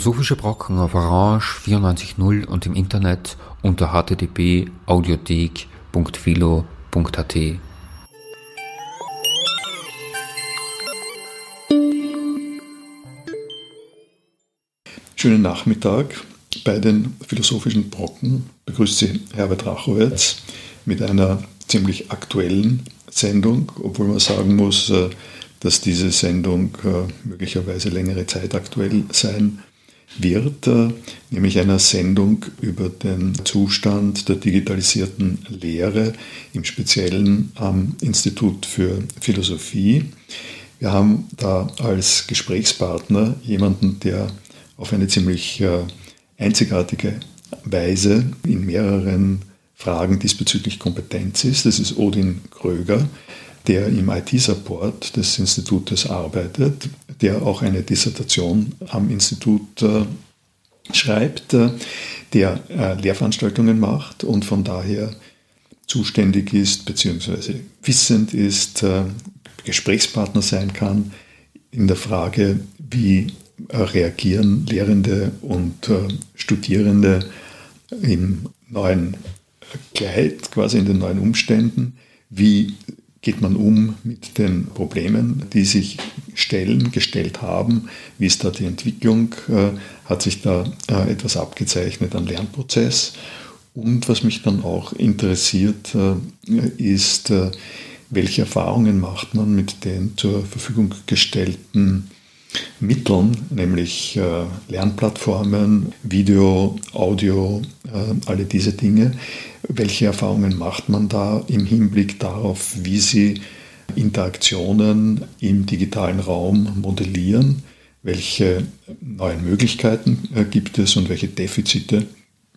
Philosophische Brocken auf Orange 94.0 und im Internet unter http://audiothek.philo.at. Schönen Nachmittag. Bei den Philosophischen Brocken begrüßt Sie Herbert Rachowitz mit einer ziemlich aktuellen Sendung, obwohl man sagen muss, äh, dass diese Sendung äh, möglicherweise längere Zeit aktuell sein wird, nämlich einer Sendung über den Zustand der digitalisierten Lehre, im Speziellen am Institut für Philosophie. Wir haben da als Gesprächspartner jemanden, der auf eine ziemlich äh, einzigartige Weise in mehreren Fragen diesbezüglich Kompetenz ist. Das ist Odin Kröger der im IT-Support des Institutes arbeitet, der auch eine Dissertation am Institut äh, schreibt, äh, der äh, Lehrveranstaltungen macht und von daher zuständig ist bzw. wissend ist, äh, Gesprächspartner sein kann in der Frage, wie äh, reagieren Lehrende und äh, Studierende im neuen Kleid, quasi in den neuen Umständen, wie geht man um mit den Problemen, die sich stellen, gestellt haben? Wie ist da die Entwicklung? Äh, hat sich da äh, etwas abgezeichnet am Lernprozess? Und was mich dann auch interessiert, äh, ist, welche Erfahrungen macht man mit den zur Verfügung gestellten Mitteln, nämlich Lernplattformen, Video, Audio, alle diese Dinge. Welche Erfahrungen macht man da im Hinblick darauf, wie Sie Interaktionen im digitalen Raum modellieren? Welche neuen Möglichkeiten äh, gibt es und welche Defizite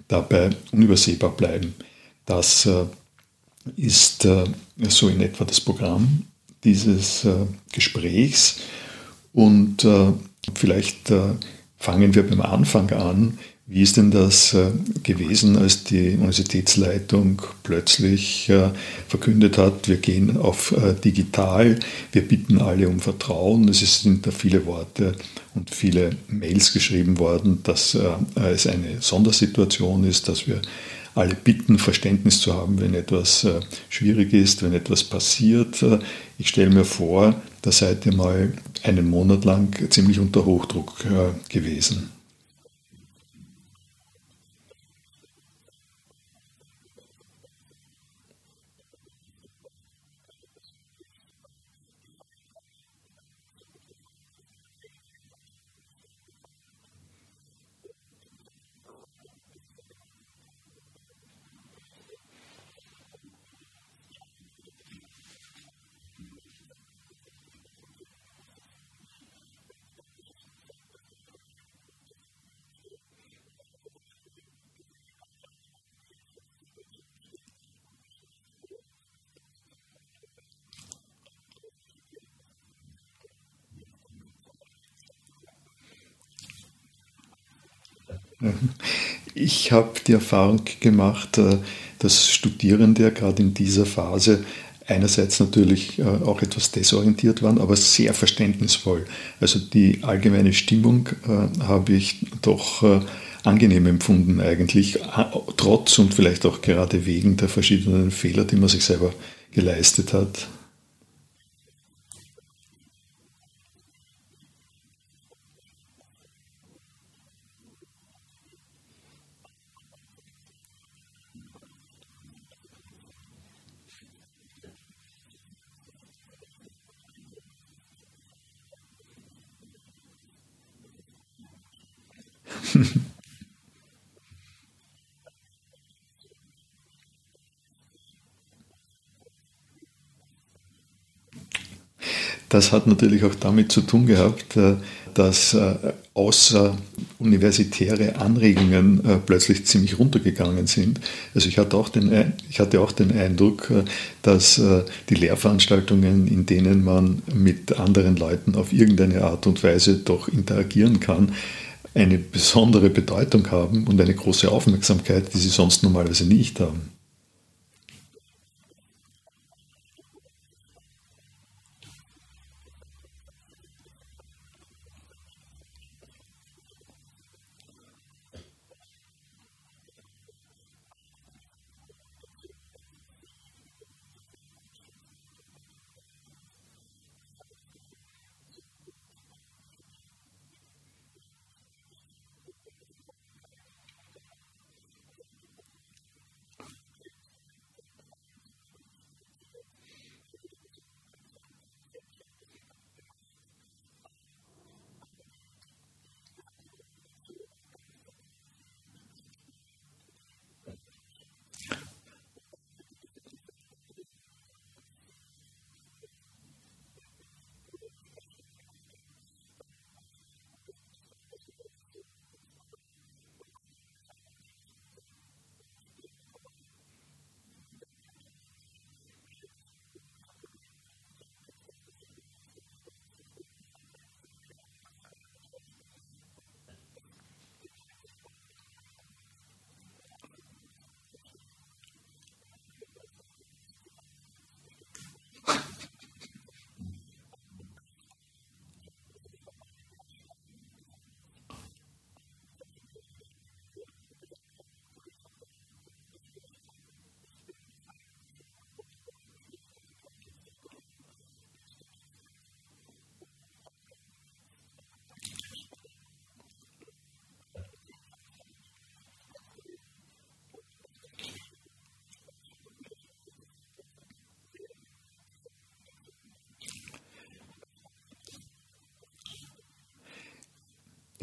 dabei unübersehbar bleiben? Das äh, ist äh, so in etwa das Programm dieses Gesprächs. Und vielleicht fangen wir beim Anfang an. Wie ist denn das äh, gewesen, als die Universitätsleitung plötzlich äh, verkündet hat, wir gehen auf äh, digital, wir bitten alle um Vertrauen. Es sind da viele Worte und viele Mails geschrieben worden, dass es eine Sondersituation ist, dass wir alle bitten, Verständnis zu haben, wenn etwas schwierig ist, wenn etwas passiert. Ich stelle mir vor, da seid ihr mal einen Monat lang ziemlich unter Hochdruck gewesen. Ich habe die Erfahrung gemacht, äh, dass Studierende gerade in dieser Phase einerseits natürlich äh, auch etwas desorientiert waren, aber sehr verständnisvoll. Also die allgemeine Stimmung äh, habe ich doch angenehm empfunden eigentlich, trotz und vielleicht auch gerade wegen der verschiedenen Fehler, die man sich selber geleistet hat. Das hat natürlich auch damit zu tun gehabt, äh, dass äh, außeruniversitäre Anregungen äh, plötzlich ziemlich runtergegangen sind. Also ich hatte auch den, ich hatte auch den Eindruck, dass die Lehrveranstaltungen, in denen man mit anderen Leuten auf irgendeine Art und Weise doch interagieren kann, eine besondere Bedeutung haben und eine große Aufmerksamkeit, die sie sonst normalerweise nicht haben.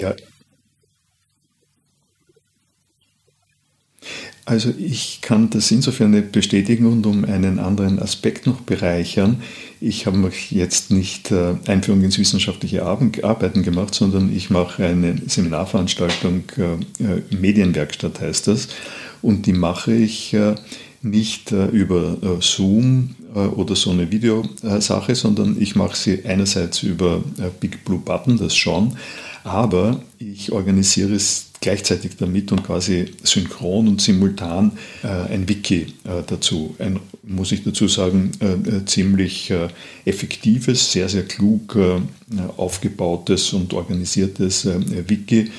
Ja, Also ich kann das insofern bestätigen und um einen anderen Aspekt noch bereichern. Ich habe jetzt nicht äh, Einführung ins wissenschaftliche Arbeiten gemacht, sondern ich mache eine Seminarveranstaltung, äh, äh, Medienwerkstatt heißt das, und die mache ich nicht über Zoom oder so eine Videosache, sondern ich mache sie einerseits über Big Blue Button, das schon, aber ich organisiere es gleichzeitig damit und quasi synchron und simultan äh, ein Wiki äh, dazu. Ein, muss ich dazu sagen, äh, äh ziemlich äh, effektives, sehr, sehr klug äh, aufgebautes und organisiertes Wiki,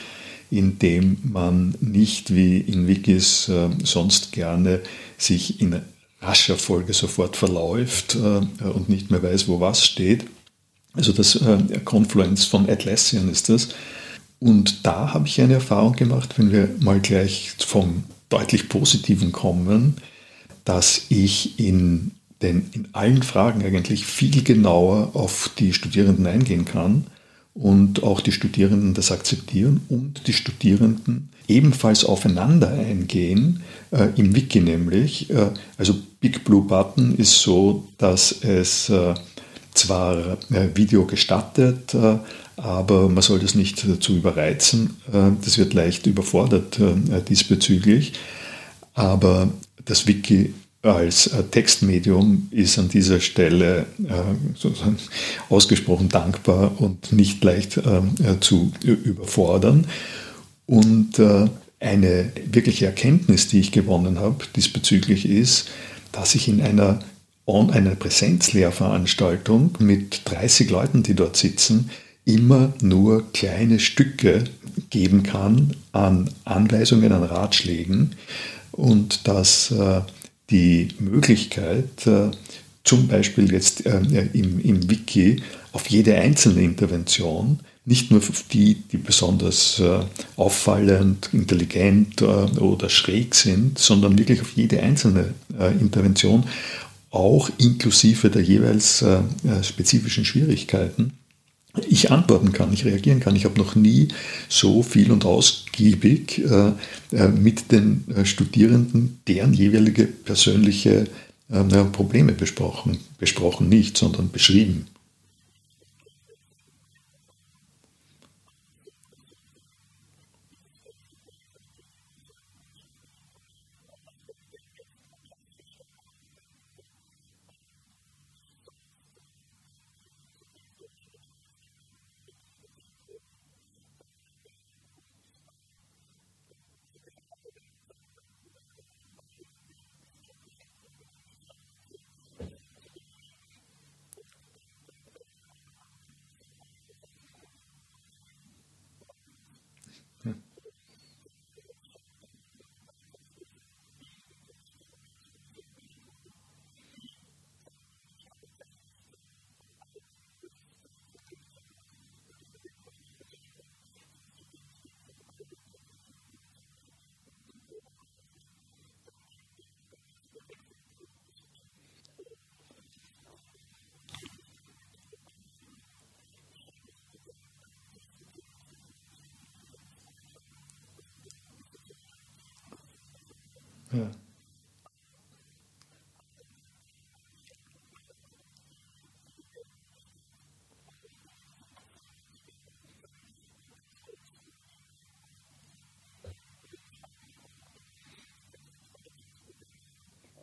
in dem man nicht wie in Wikis sonst gerne sich in rascher Folge sofort verläuft und nicht mehr weiß, wo was steht. Also das Confluence von Atlassian ist das und da habe ich eine Erfahrung gemacht, wenn wir mal gleich vom deutlich Positiven kommen, dass ich in, den, in allen Fragen eigentlich viel genauer auf die Studierenden eingehen kann und auch die Studierenden das akzeptieren und die Studierenden ebenfalls aufeinander eingehen, äh, im Wiki nämlich. Äh, also Big Blue Button ist so, dass es äh, zwar äh, Video gestattet, äh, aber man soll das nicht zu überreizen. Äh, das wird leicht überfordert äh, diesbezüglich. Aber das Wiki als äh, Textmedium ist an dieser Stelle sozusagen ausgesprochen dankbar und nicht leicht zu überfordern. Und eine wirkliche Erkenntnis, die ich gewonnen habe diesbezüglich ist, dass ich in einer, einer Präsenzlehrveranstaltung mit 30 Leuten, die dort sitzen, immer nur kleine Stücke geben kann an Anweisungen, an Ratschlägen. Und dass äh, die Möglichkeit, äh, zum Beispiel jetzt äh, im, Wiki, auf jede einzelne Intervention, nicht nur auf die, die besonders auffallend, intelligent oder schräg sind, sondern wirklich auf jede einzelne Intervention, auch inklusive der jeweils spezifischen Schwierigkeiten, ich antworten kann, ich reagieren kann. Ich habe noch nie so viel und ausgiebig äh, äh mit den äh, Studierenden deren jeweilige persönliche äh, Probleme besprochen. Besprochen nicht, sondern beschrieben.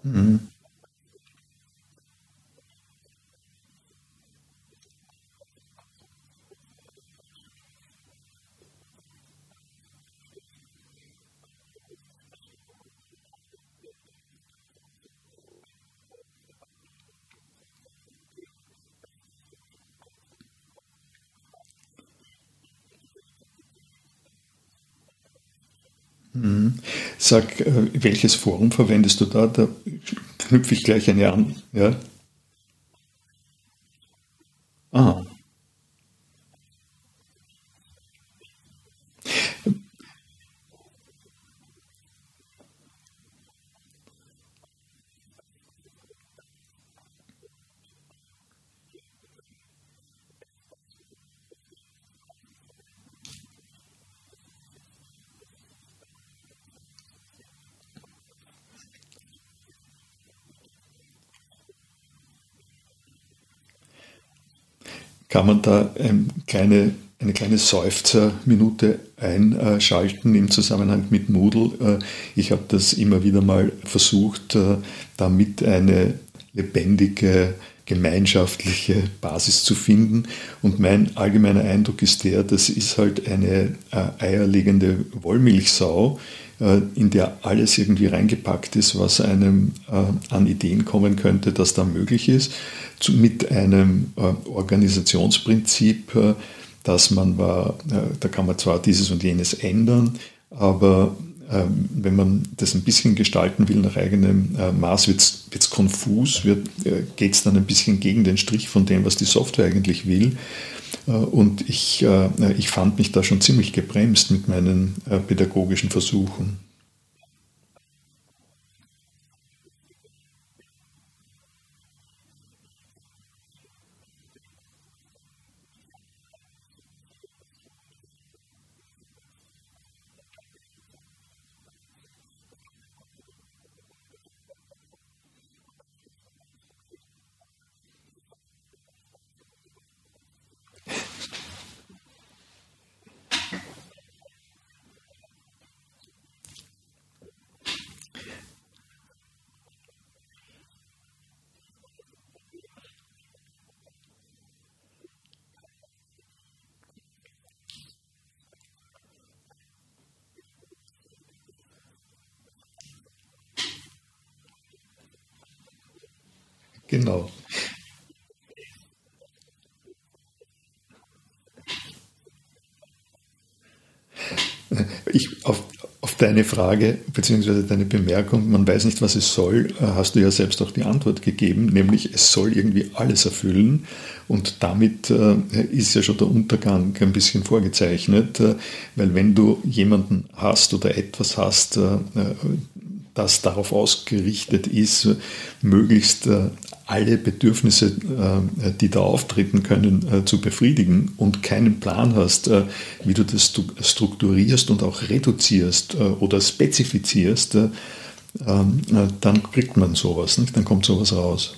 Mhm. Sag, äh, welches Forum verwendest du da? Da knüpfe ich gleich eine an. Ja? Kann man da eine kleine, eine kleine Seufzerminute einschalten im Zusammenhang mit Moodle. Ich habe das immer wieder mal versucht, damit eine lebendige gemeinschaftliche Basis zu finden. Und mein allgemeiner Eindruck ist der, das ist halt eine äh, eierlegende Wollmilchsau, äh, in der alles irgendwie reingepackt ist, was einem äh, an Ideen kommen könnte, dass da möglich ist, mit einem äh, Organisationsprinzip, äh, dass man war, äh, da kann man zwar dieses und jenes ändern, aber ähm, wenn man das ein bisschen gestalten will nach eigenem äh, Maß, wird es konfus, äh, geht es dann ein bisschen gegen den Strich von dem, was die Software eigentlich will. Äh, und ich, ich fand mich da schon ziemlich gebremst mit meinen pädagogischen Versuchen. Genau. Ich, auf, auf deine Frage bzw. deine Bemerkung, man weiß nicht, was es soll, äh, hast du ja selbst auch die Antwort gegeben, nämlich es soll irgendwie alles erfüllen und damit äh, ist ja schon der Untergang ein bisschen vorgezeichnet, äh, weil wenn du jemanden hast oder etwas hast, das darauf ausgerichtet ist, möglichst alle Bedürfnisse, äh, die da auftreten können, äh, zu befriedigen und keinen Plan hast, äh, wie du das strukturierst und auch reduzierst oder spezifizierst, dann kriegt man sowas, dann kommt sowas raus.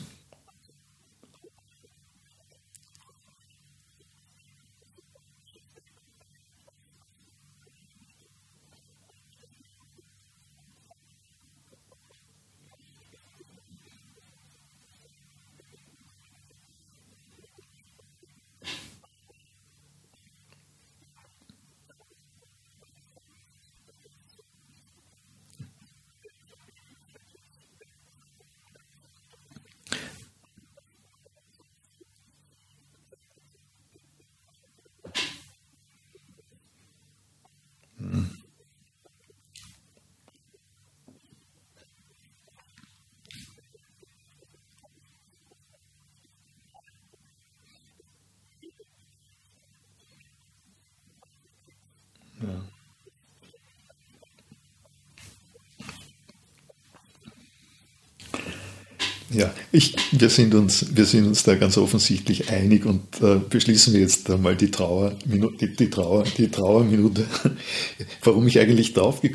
Ja, ich, wir, sind uns, wir sind uns da ganz offensichtlich einig und äh, beschließen wir jetzt einmal die, Trauer, die, die, Trauer, die Trauerminute. warum ich eigentlich drauf, äh,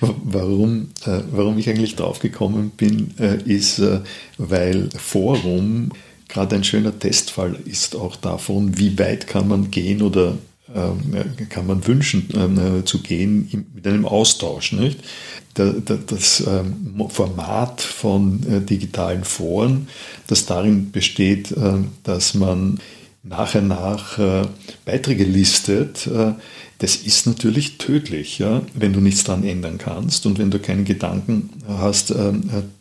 warum, äh, warum ich eigentlich draufgekommen bin, äh, ist, äh, weil Forum gerade ein schöner Testfall ist auch davon, wie weit kann man gehen oder kann man wünschen ähm, zu gehen mit einem Austausch. Nicht? das ähm, Format von äh, digitalen Foren, das darin besteht, äh, dass man nachher nach äh, Beiträge listet, das ist natürlich tödlich, ja, wenn du nichts daran ändern kannst und wenn du keine Gedanken hast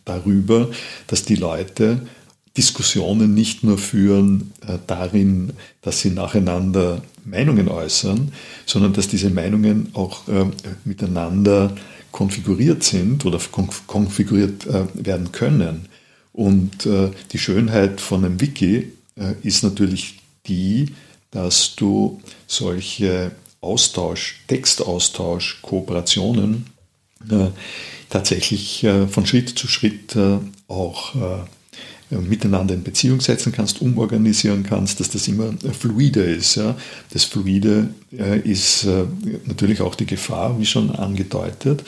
darüber, dass die Leute Diskussionen nicht nur führen darin, dass sie nacheinander Meinungen äußern, sondern dass diese Meinungen auch miteinander konfiguriert sind oder konfiguriert äh, werden können. Und äh, die Schönheit von einem Wiki äh, ist natürlich die, dass du solche Austausch, Textaustausch, Kooperationen tatsächlich von Schritt zu Schritt auch äh, miteinander in Beziehung setzen kannst, umorganisieren kannst, dass das immer fluide ist. Ja. Das Fluide äh, ist äh, natürlich auch die Gefahr, wie schon angedeutet,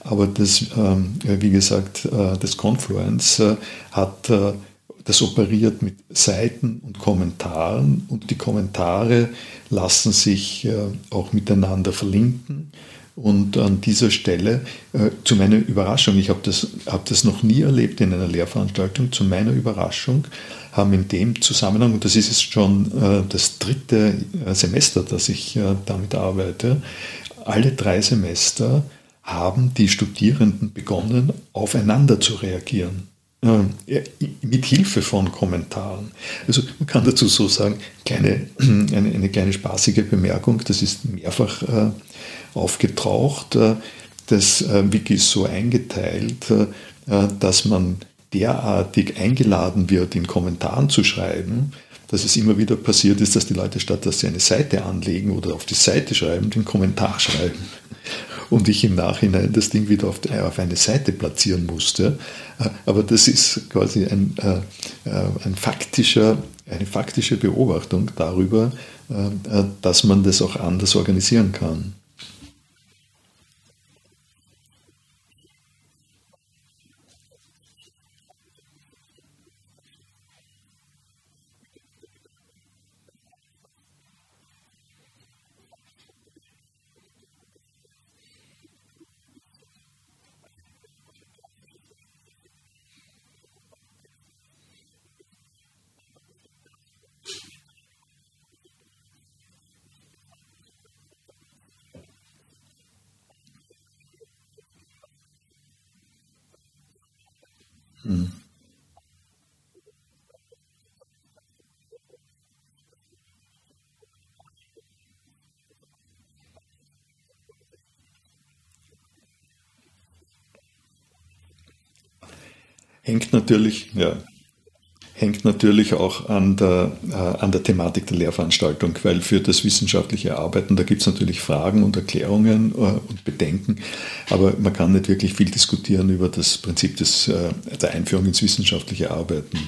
aber das, ähm, wie gesagt, das Confluence hat das operiert mit Seiten und Kommentaren und die Kommentare lassen sich äh, auch miteinander verlinken. Und an dieser Stelle, äh, zu meiner Überraschung, ich habe das, hab das noch nie erlebt in einer Lehrveranstaltung, zu meiner Überraschung haben in dem Zusammenhang, und das ist jetzt schon äh, das dritte Semester, dass ich damit arbeite, alle drei Semester haben die Studierenden begonnen, aufeinander zu reagieren. Äh, mit Hilfe von Kommentaren. Also man kann dazu so sagen, kleine, eine, eine kleine spaßige Bemerkung, das ist mehrfach äh, aufgetaucht. Äh, das äh, Wiki ist so eingeteilt, äh, dass man derartig eingeladen wird, in Kommentaren zu schreiben, dass es immer wieder passiert ist, dass die Leute statt dass sie eine Seite anlegen oder auf die Seite schreiben, den Kommentar schreiben und ich im Nachhinein das Ding wieder auf, eine Seite platzieren musste. Aber das ist quasi ein, ein faktischer, eine faktische Beobachtung darüber, dass man das auch anders organisieren kann. Hängt natürlich, ja, hängt natürlich auch an der, äh, an der Thematik der Lehrveranstaltung, weil für das wissenschaftliche Arbeiten, da gibt es natürlich Fragen und Erklärungen äh, und Bedenken, aber man kann nicht wirklich viel diskutieren über das Prinzip des, äh, der Einführung ins wissenschaftliche Arbeiten.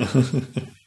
Ja. ja.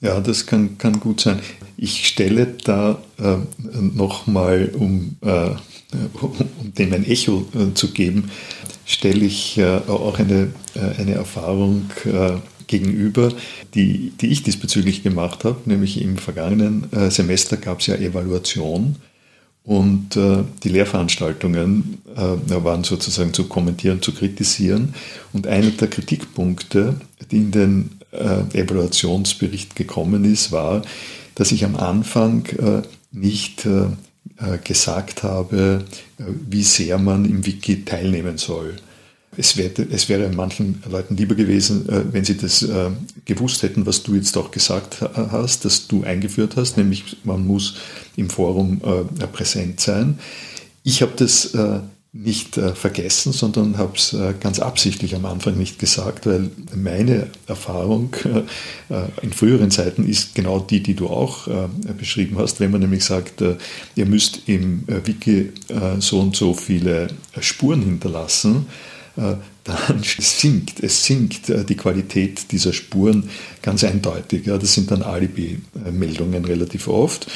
Ja, das kann, kann gut sein. Ich stelle da äh, nochmal, um, äh, um dem ein Echo äh, zu geben, stelle ich äh, auch eine, äh, eine Erfahrung äh, gegenüber, die, die ich diesbezüglich gemacht habe, nämlich im vergangenen äh, Semester gab es ja Evaluation und äh, die Lehrveranstaltungen äh, waren sozusagen zu kommentieren, zu kritisieren. Und einer der Kritikpunkte, die in den äh, Evaluationsbericht gekommen ist, war, dass ich am Anfang äh, nicht äh, äh, gesagt habe, wie sehr man im Wiki teilnehmen soll. Es wäre, es wäre manchen Leuten lieber gewesen, wenn sie das gewusst hätten, was du jetzt auch gesagt hast, dass du eingeführt hast, nämlich man muss im Forum präsent sein. Ich habe das nicht äh, vergessen, sondern habe es äh, ganz absichtlich am Anfang nicht gesagt, weil meine Erfahrung äh, äh in früheren Zeiten ist genau die, die du auch äh, beschrieben hast. Wenn man nämlich sagt, äh, ihr müsst im Wiki so und so viele Spuren hinterlassen, dann sinkt, es sinkt die Qualität dieser Spuren ganz eindeutig. Das sind dann Alibi-Meldungen relativ oft.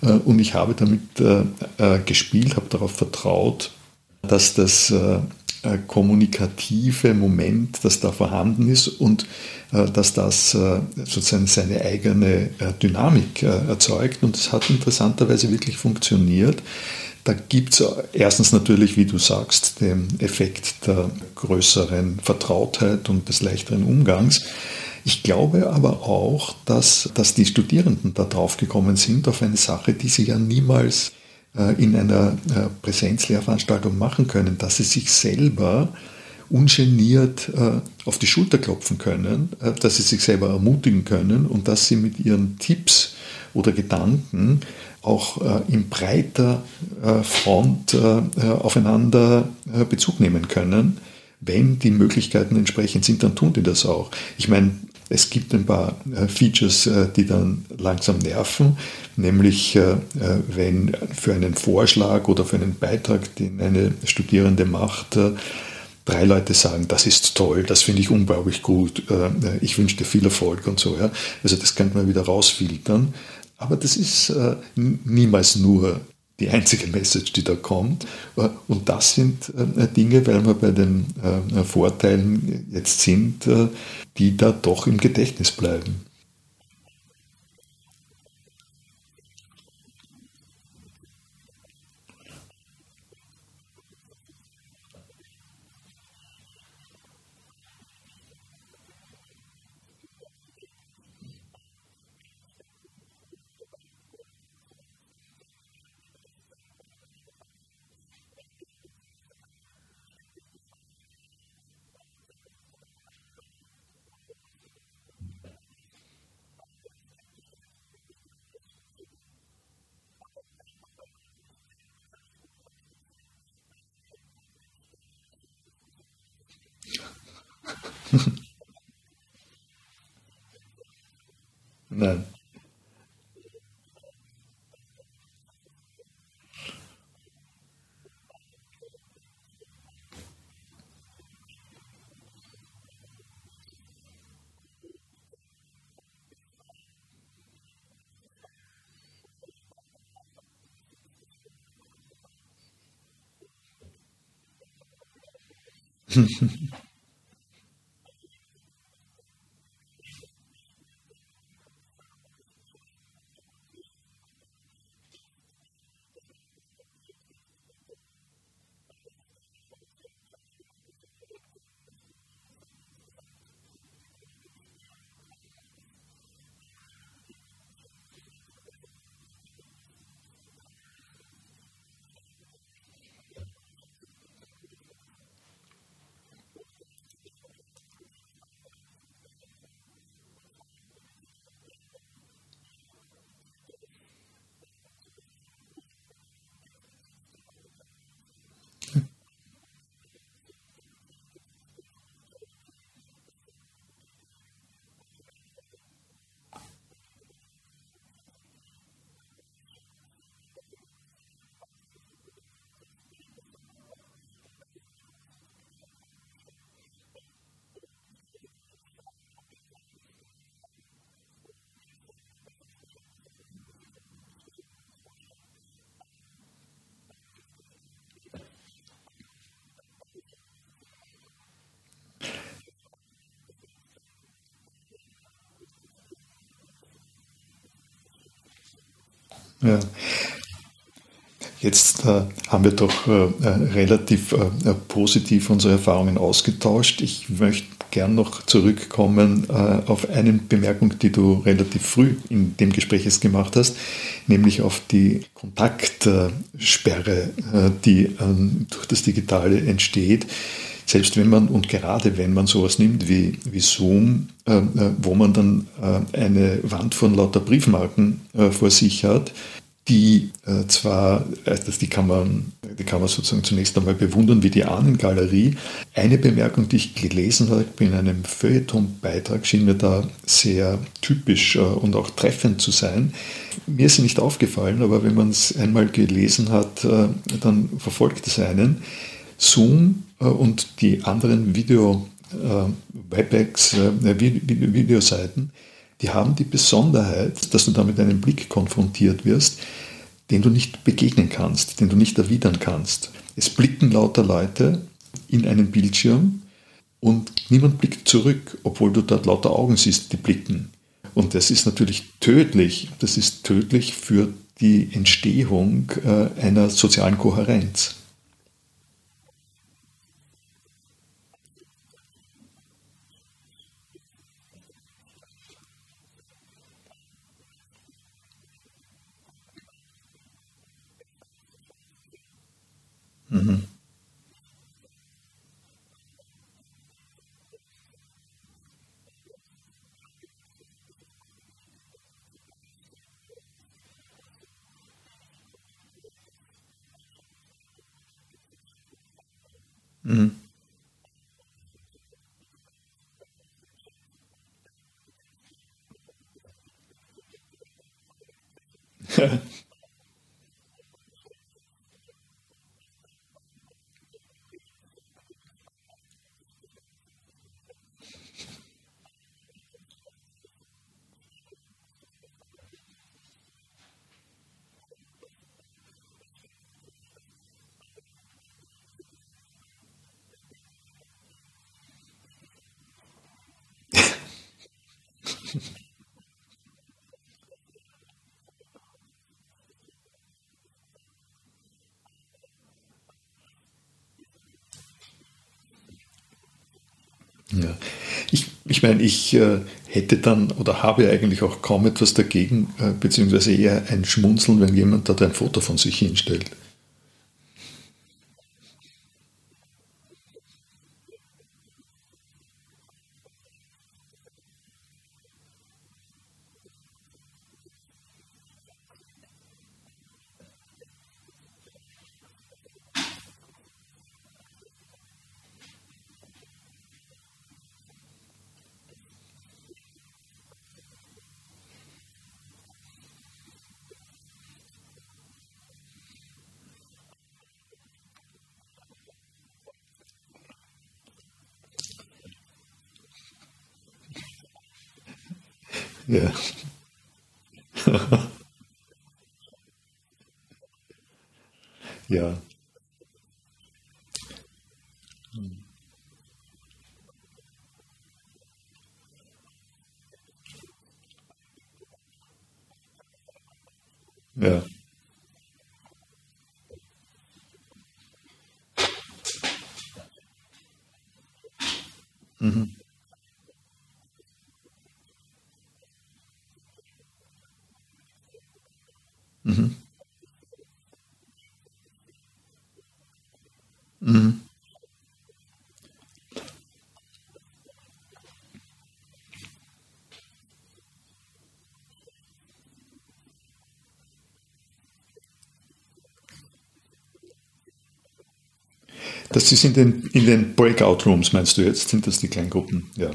Und ich habe damit gespielt, habe darauf vertraut, dass das äh, äh, kommunikative Moment, das da vorhanden ist und äh, dass das äh, sozusagen seine eigene äh, Dynamik äh, erzeugt. Und es hat interessanterweise wirklich funktioniert. Da gibt es erstens natürlich, wie du sagst, den Effekt der größeren Vertrautheit und des leichteren Umgangs. Ich glaube aber auch, dass, dass die Studierenden da drauf gekommen sind auf eine Sache, die sie ja niemals in einer äh, Präsenzlehrveranstaltung machen können, dass sie sich selber ungeniert äh, auf die Schulter klopfen können, dass sie sich selber ermutigen können und dass sie mit ihren Tipps oder Gedanken auch in breiter Front aufeinander Bezug nehmen können. Wenn die Möglichkeiten entsprechend sind, dann tun die das auch. Ich meine, es gibt ein paar äh, Features, äh, die dann langsam nerven, nämlich äh, wenn für einen Vorschlag oder für einen Beitrag, den eine Studierende macht, drei Leute sagen, das ist toll, das finde ich unglaublich gut, ich wünsche dir viel Erfolg und so. Also das könnte man wieder rausfiltern. Aber das ist niemals nur die einzige Message, die da kommt. Und das sind Dinge, weil wir bei den Vorteilen jetzt sind, die da doch im Gedächtnis bleiben. 那哼哼哼。Ja. Jetzt äh, haben wir doch äh, äh relativ äh, positiv unsere Erfahrungen ausgetauscht. Ich möchte gern noch zurückkommen äh, auf eine Bemerkung, die du relativ früh in dem Gespräch jetzt gemacht hast, nämlich auf die Kontaktsperre, äh, die ähm, durch das Digitale entsteht. Selbst wenn man und gerade wenn man sowas nimmt wie, wie Zoom, äh, wo man dann eine Wand von lauter Briefmarken vor sich hat, die äh, zwar, also die kann, man, die kann man sozusagen zunächst einmal bewundern wie die Ahnengalerie. Eine Bemerkung, die ich gelesen habe in einem Feuilleton-Beitrag, schien mir da sehr typisch äh, und auch treffend zu sein. Mir ist sie nicht aufgefallen, aber wenn man es einmal gelesen hat, äh, dann verfolgt es einen. Zoom äh, und die anderen Video, äh, Webex, äh, Videoseiten, die haben die Besonderheit, dass du da mit einem Blick konfrontiert wirst, den du nicht begegnen kannst, den du nicht erwidern kannst. Es blicken lauter Leute in einen Bildschirm und niemand blickt zurück, obwohl du dort lauter Augen siehst, die blicken. Und das ist natürlich tödlich. Das ist tödlich für die Entstehung einer sozialen Kohärenz. Mhm. Mhm. Ja. Ich, ich meine, ich äh, hätte dann oder habe eigentlich auch kaum etwas dagegen, äh, beziehungsweise eher ein Schmunzeln, wenn jemand dort ein Foto von sich hinstellt. Ja. ja. Ja. Mhm. Mhm. Mhm. Das ist in den, in den Breakout Rooms, meinst du jetzt? Sind das die Kleingruppen? Ja.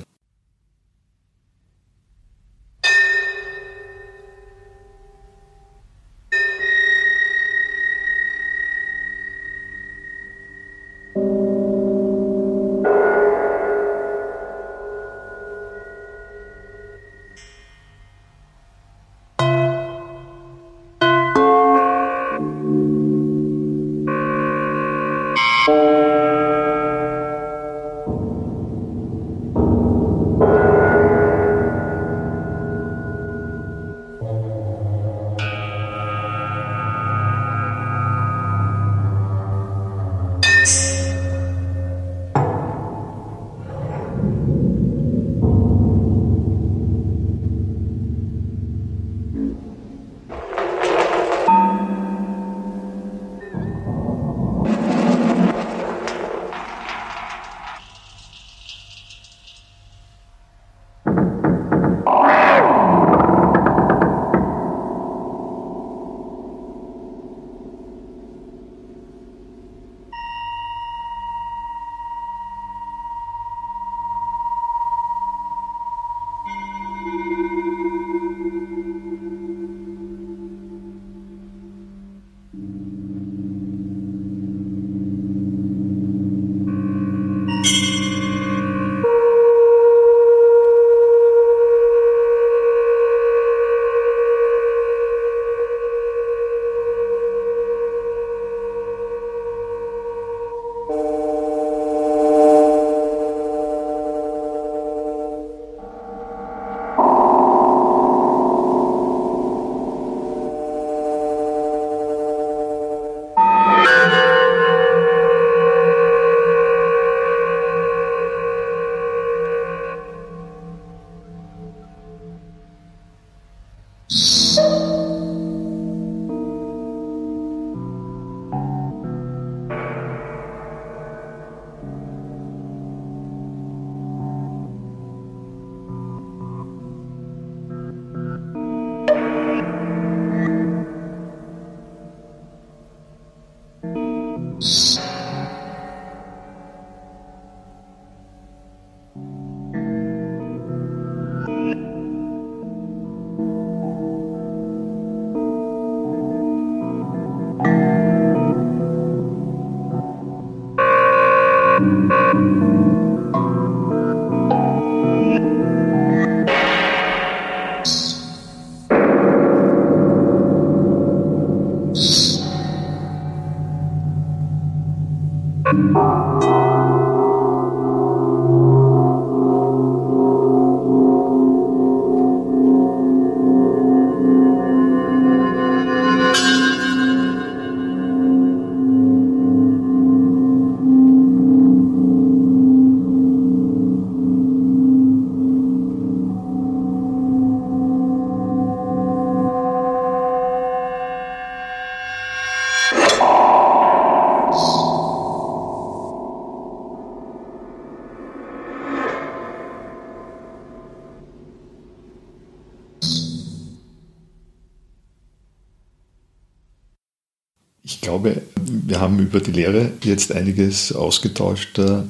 Glaube, wir haben über die Lehre jetzt einiges ausgetauscht, äh,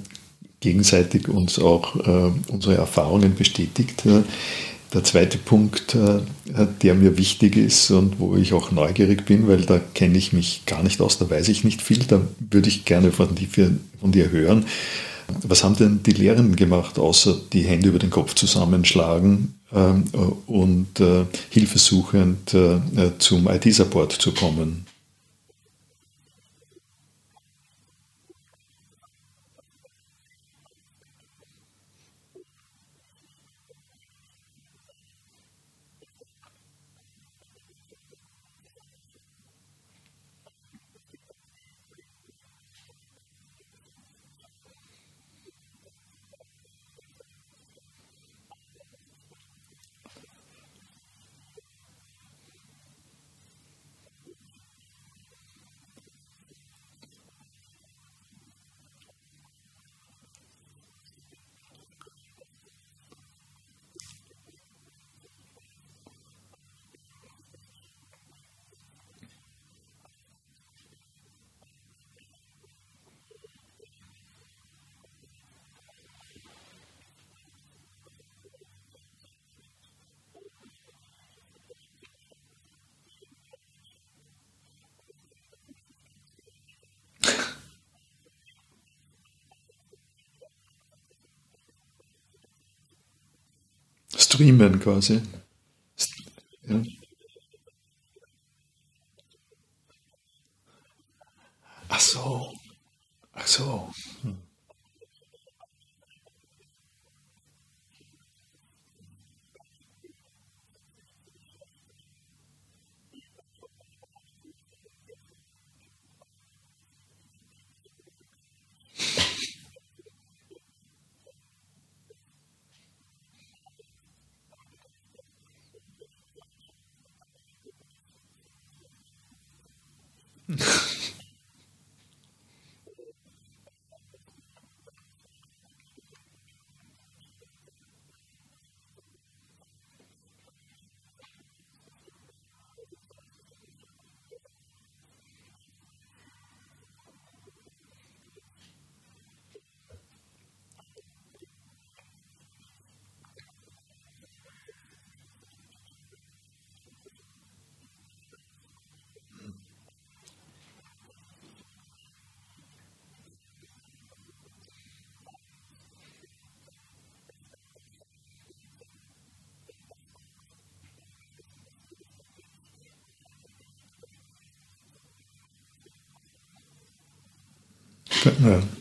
gegenseitig uns auch äh, unsere Erfahrungen bestätigt. Der zweite Punkt, äh, der mir wichtig ist und wo ich auch neugierig bin, weil da kenne ich mich gar nicht aus, da weiß ich nicht viel, da würde ich gerne von dir hören. Was haben denn die Lehrenden gemacht, außer die Hände über den Kopf zusammenschlagen ähm, und hilfesuchend zum IT-Support zu kommen? Streamen quasi. да.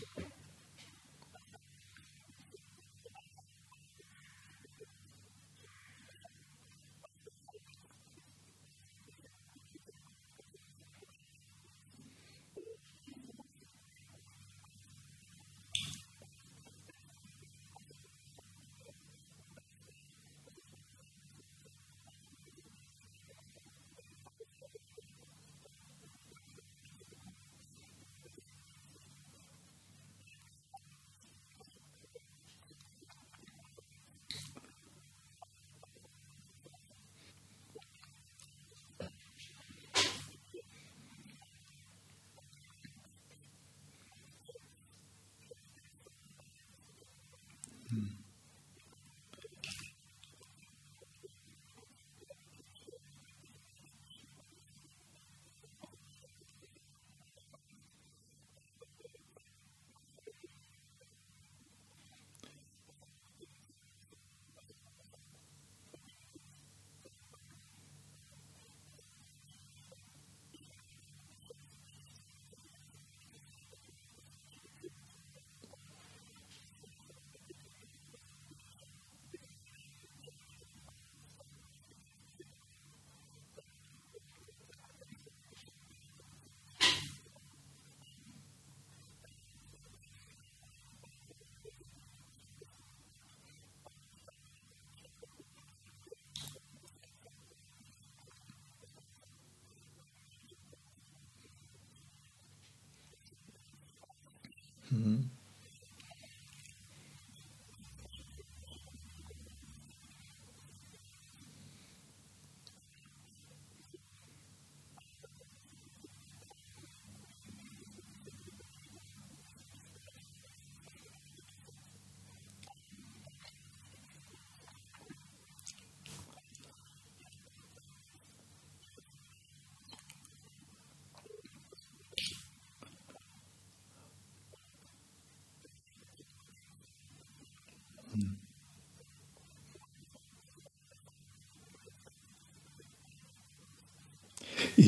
Ja. Mhm.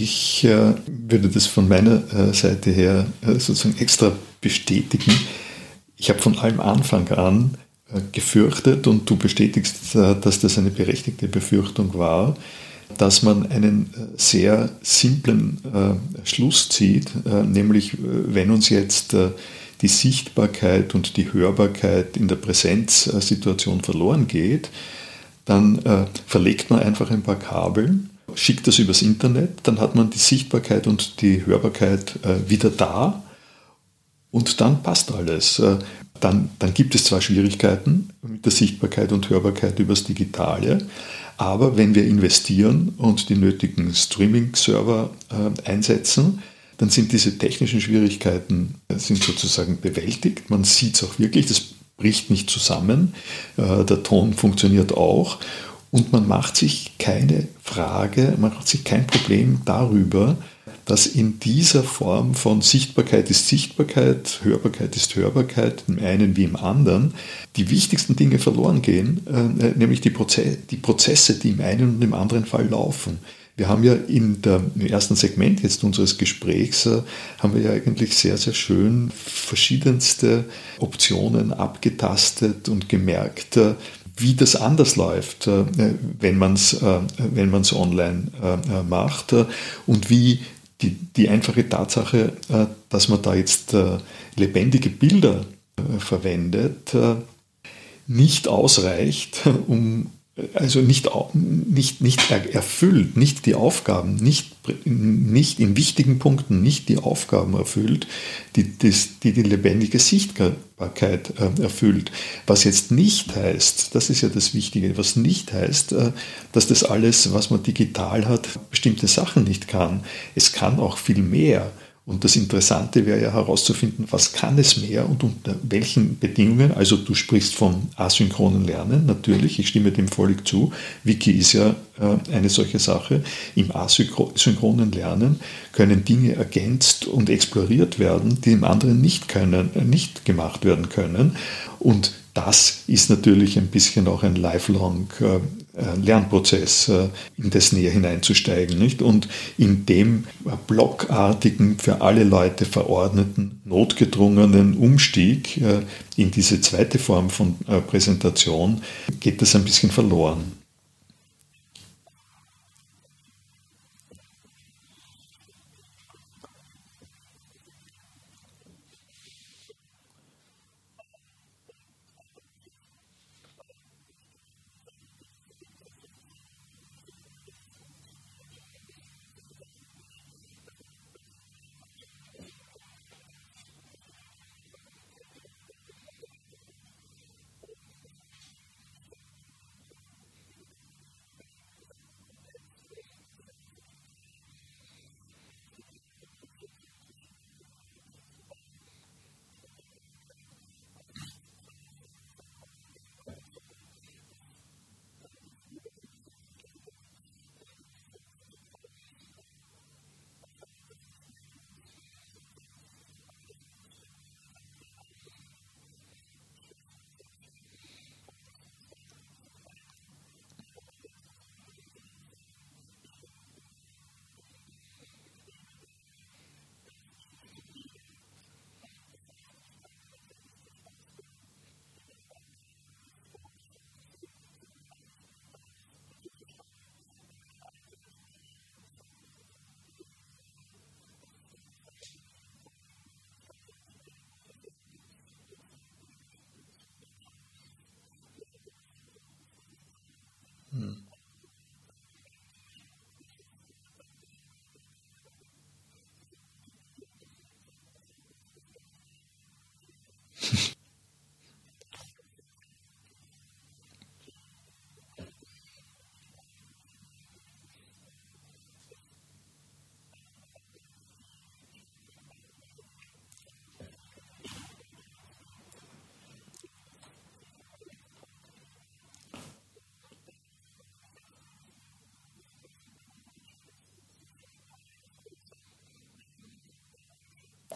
Ich äh, würde das von meiner äh, Seite her äh, sozusagen extra bestätigen. Ich habe von allem Anfang an gefürchtet und du bestätigst, dass das eine berechtigte Befürchtung war, dass man einen sehr simplen Schluss zieht, nämlich wenn uns jetzt die Sichtbarkeit und die Hörbarkeit in der Präsenzsituation verloren geht, dann verlegt man einfach ein paar Kabel schickt das übers Internet, dann hat man die Sichtbarkeit und die Hörbarkeit äh, wieder da und dann passt alles. Äh, dann, dann gibt es zwar Schwierigkeiten mit der Sichtbarkeit und Hörbarkeit übers Digitale, aber wenn wir investieren und die nötigen Streaming-Server äh, einsetzen, dann sind diese technischen Schwierigkeiten sind sozusagen bewältigt. Man sieht es auch wirklich, das bricht nicht zusammen. Der Ton funktioniert auch und man macht sich keine Frage, man macht sich kein Problem darüber, dass in dieser Form von Sichtbarkeit ist Sichtbarkeit, Hörbarkeit ist Hörbarkeit, im einen wie im anderen, die wichtigsten Dinge verloren gehen, äh, nämlich die, Proze die Prozesse, die im einen und im anderen Fall laufen. Wir haben ja in der, im ersten Segment jetzt unseres Gesprächs, äh, haben wir ja eigentlich sehr, sehr schön verschiedenste Optionen abgetastet und gemerkt, äh, wie das anders läuft, äh, wenn man es äh, wenn man's online äh, macht und wie die, die einfache Tatsache, dass man da jetzt lebendige Bilder verwendet, nicht ausreicht, um also nicht, nicht, nicht erfüllt, nicht die Aufgaben, nicht, nicht in wichtigen Punkten nicht die Aufgaben erfüllt, die das, die, die lebendige Sichtbarkeit äh, erfüllt. Was jetzt nicht heißt, das ist ja das Wichtige, was nicht heißt, äh, dass das alles, was man digital hat, bestimmte Sachen nicht kann. Es kann auch viel mehr. Und das Interessante wäre ja herauszufinden, was kann es mehr und unter welchen Bedingungen. Also du sprichst vom asynchronen Lernen, natürlich, ich stimme dem völlig zu. Wiki ist ja äh, eine solche Sache. Im asynchronen Lernen können Dinge ergänzt und exploriert werden, die im anderen nicht, können, äh, nicht gemacht werden können. Und das ist natürlich ein bisschen auch ein lifelong äh, Lernprozess, äh, in das näher hineinzusteigen. Nicht? Und in dem blockartigen, für alle Leute verordneten, notgedrungenen Umstieg äh, in diese zweite Form von Präsentation geht das ein bisschen verloren.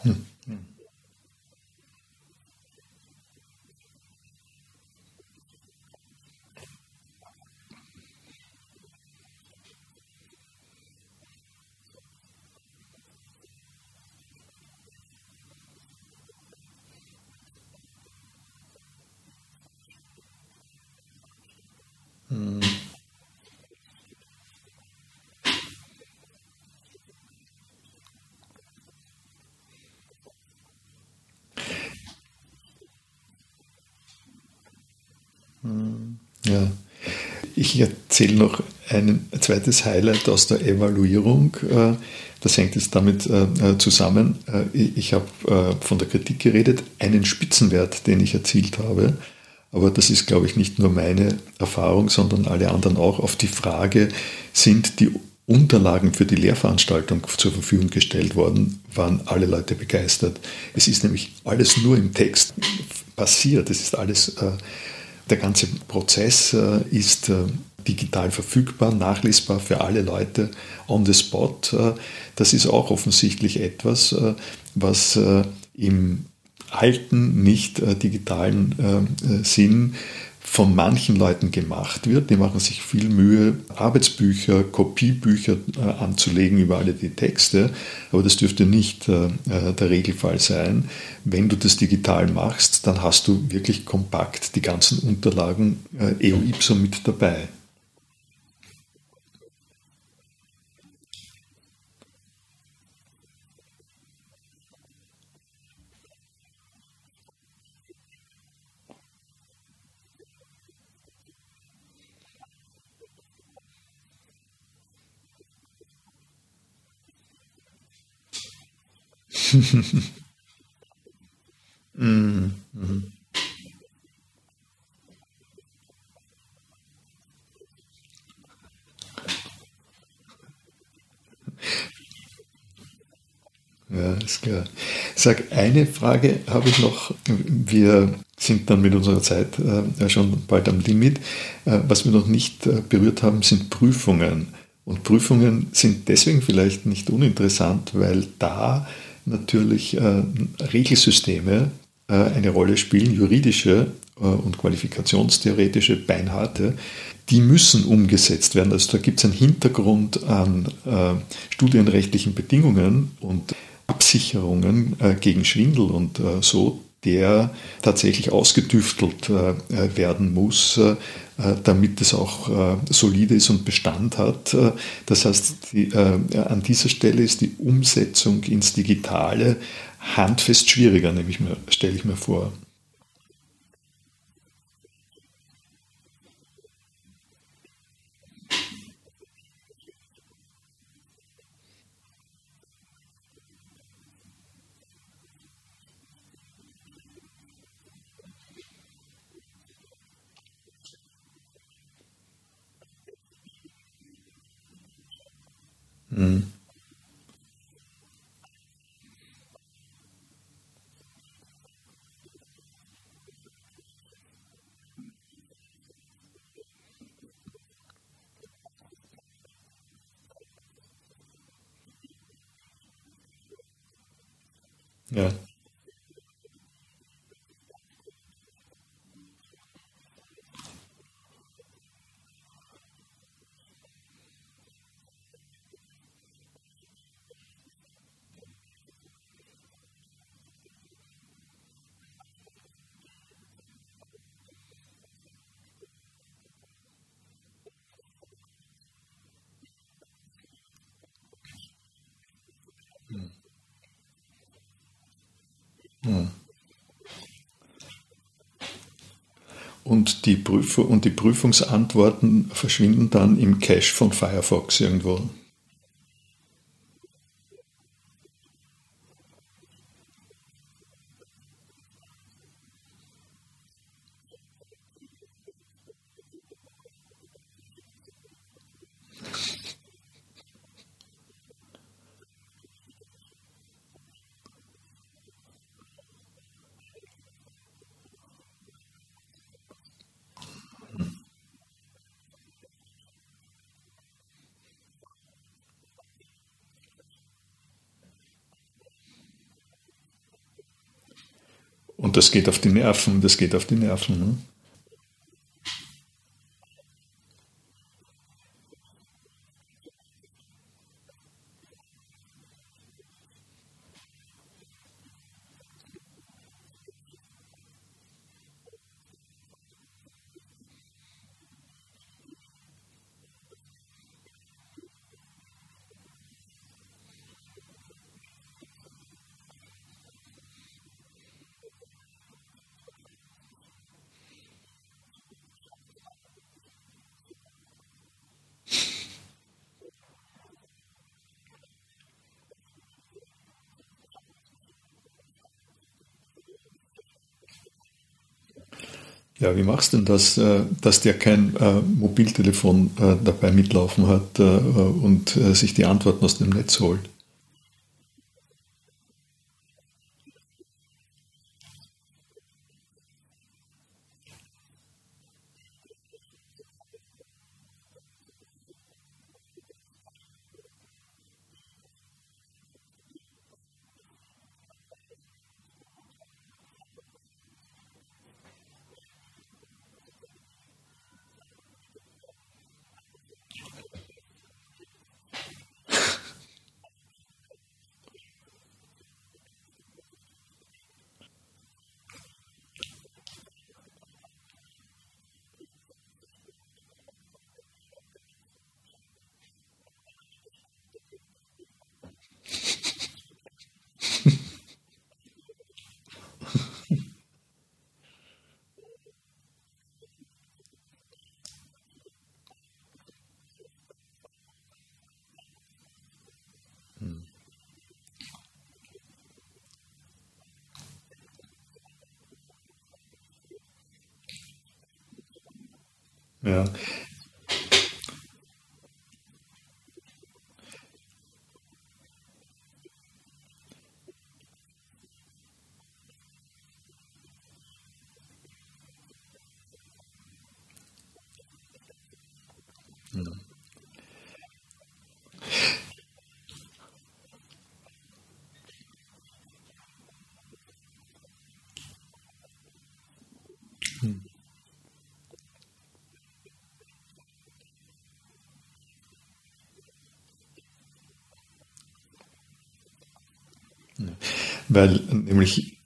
Hm. Ja. Ich erzähle noch ein zweites Highlight aus der Evaluierung. Äh, das hängt jetzt damit äh, äh, zusammen. Ich habe von der Kritik geredet, einen Spitzenwert, den ich erzielt habe. Aber das ist, glaube ich, nicht nur meine Erfahrung, sondern alle anderen auch. Auf die Frage, sind die Unterlagen für die Lehrveranstaltung zur Verfügung gestellt worden, waren alle Leute begeistert. Es ist nämlich alles nur im Text passiert. Es ist alles der ganze Prozess äh, ist äh, digital verfügbar, nachlesbar für alle Leute on the spot. Äh, das ist auch offensichtlich etwas, was im alten, nicht digitalen Sinn von manchen Leuten gemacht wird. Die machen sich viel Mühe, Arbeitsbücher, Kopiebücher äh, anzulegen über alle die Texte, aber das dürfte nicht äh, äh, der Regelfall sein. Wenn du das digital machst, dann hast du wirklich kompakt die ganzen Unterlagen eo ipso mit dabei. Ja, ist klar. Sag, eine Frage habe ich noch. Wir sind dann mit unserer Zeit äh, schon bald am Limit. Äh, was wir noch nicht äh, berührt haben, sind Prüfungen. Und Prüfungen sind deswegen vielleicht nicht uninteressant, weil da natürlich äh, Regelsysteme äh, eine Rolle spielen, juridische äh, und qualifikationstheoretische Beinharte, die müssen umgesetzt werden. Also da gibt es einen Hintergrund an äh, studienrechtlichen Bedingungen und Absicherungen äh, gegen Schwindel und äh, so, der tatsächlich ausgetüftelt werden muss, damit es auch äh, solide ist und Bestand hat. Äh, das heißt, die, an dieser Stelle ist die Umsetzung ins Digitale handfest schwieriger, stelle ich mir vor. Mhm. Ja. Und die, Prüf und die Prüfungsantworten verschwinden dann im Cache von Firefox irgendwo. Das geht auf die Nerven, das geht auf die Nerven. Ne? Machst du denn das, äh, dass der kein äh, Mobiltelefon äh, dabei mitlaufen hat und sich die Antworten aus dem Netz holt? Ja, weil nämlich,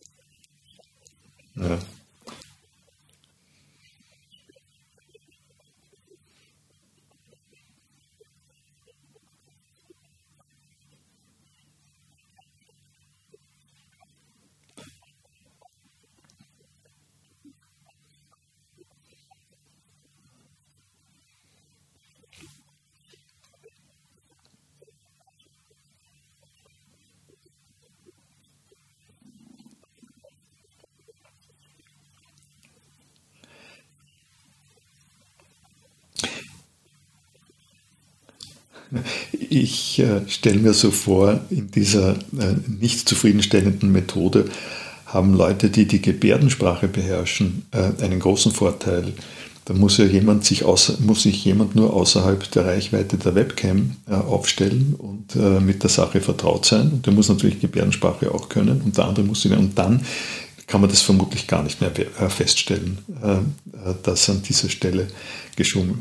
Ich äh, stelle mir so vor, in dieser äh, nicht zufriedenstellenden Methode haben Leute, die die Gebärdensprache beherrschen, äh, einen großen Vorteil. Da muss ja jemand sich, außer, muss sich jemand nur außerhalb der Reichweite der Webcam äh, aufstellen und äh, mit der Sache vertraut sein. Und der muss natürlich Gebärdensprache auch können und der andere muss sie. Und dann kann man das vermutlich gar nicht mehr äh, feststellen, dass an dieser Stelle geschummelt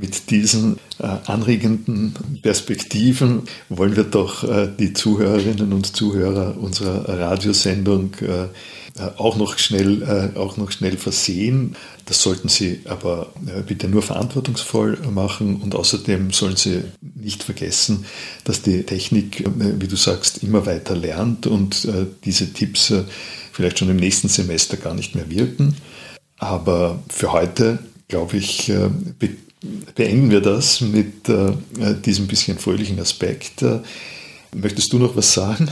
Mit diesen äh, anregenden Perspektiven wollen wir doch äh, die Zuhörerinnen und Zuhörer unserer Radiosendung äh, auch, noch schnell, äh, auch noch schnell versehen. Das sollten Sie aber äh, bitte nur verantwortungsvoll machen und außerdem sollen Sie nicht vergessen, dass die Technik, äh, wie du sagst, immer weiter lernt und diese Tipps vielleicht schon im nächsten Semester gar nicht mehr wirken. Aber für heute, glaube ich, beenden wir das mit äh, diesem bisschen fröhlichen Aspekt. Äh, möchtest du noch was sagen?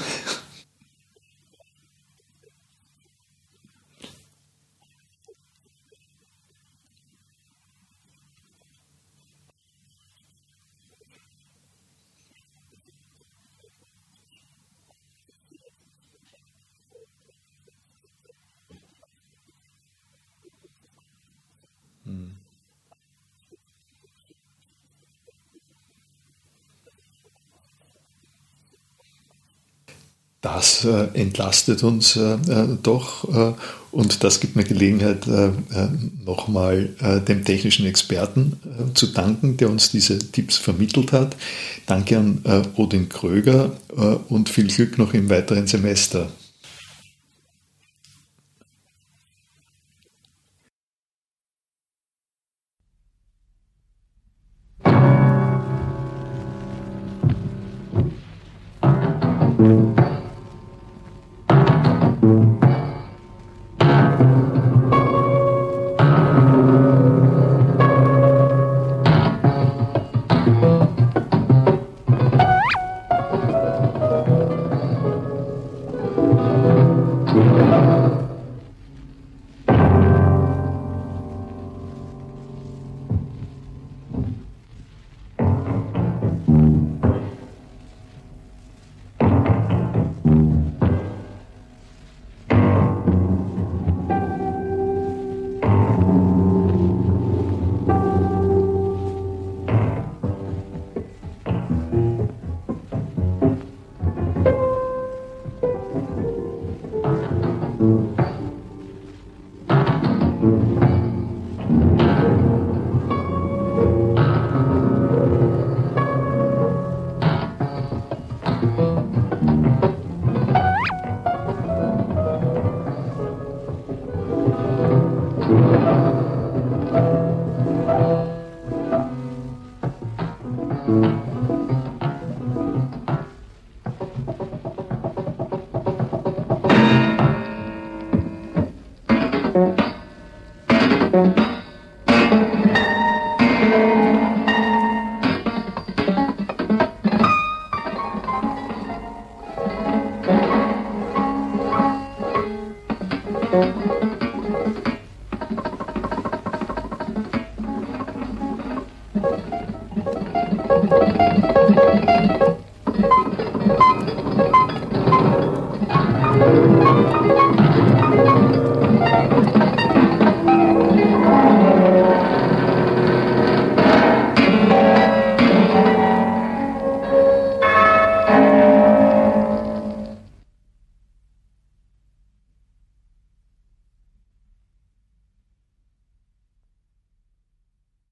Das äh, entlastet uns äh, äh doch äh, und das gibt mir Gelegenheit, äh, nochmal dem technischen Experten zu danken, der uns diese Tipps vermittelt hat. Danke an Odin Kröger und viel Glück noch im weiteren Semester.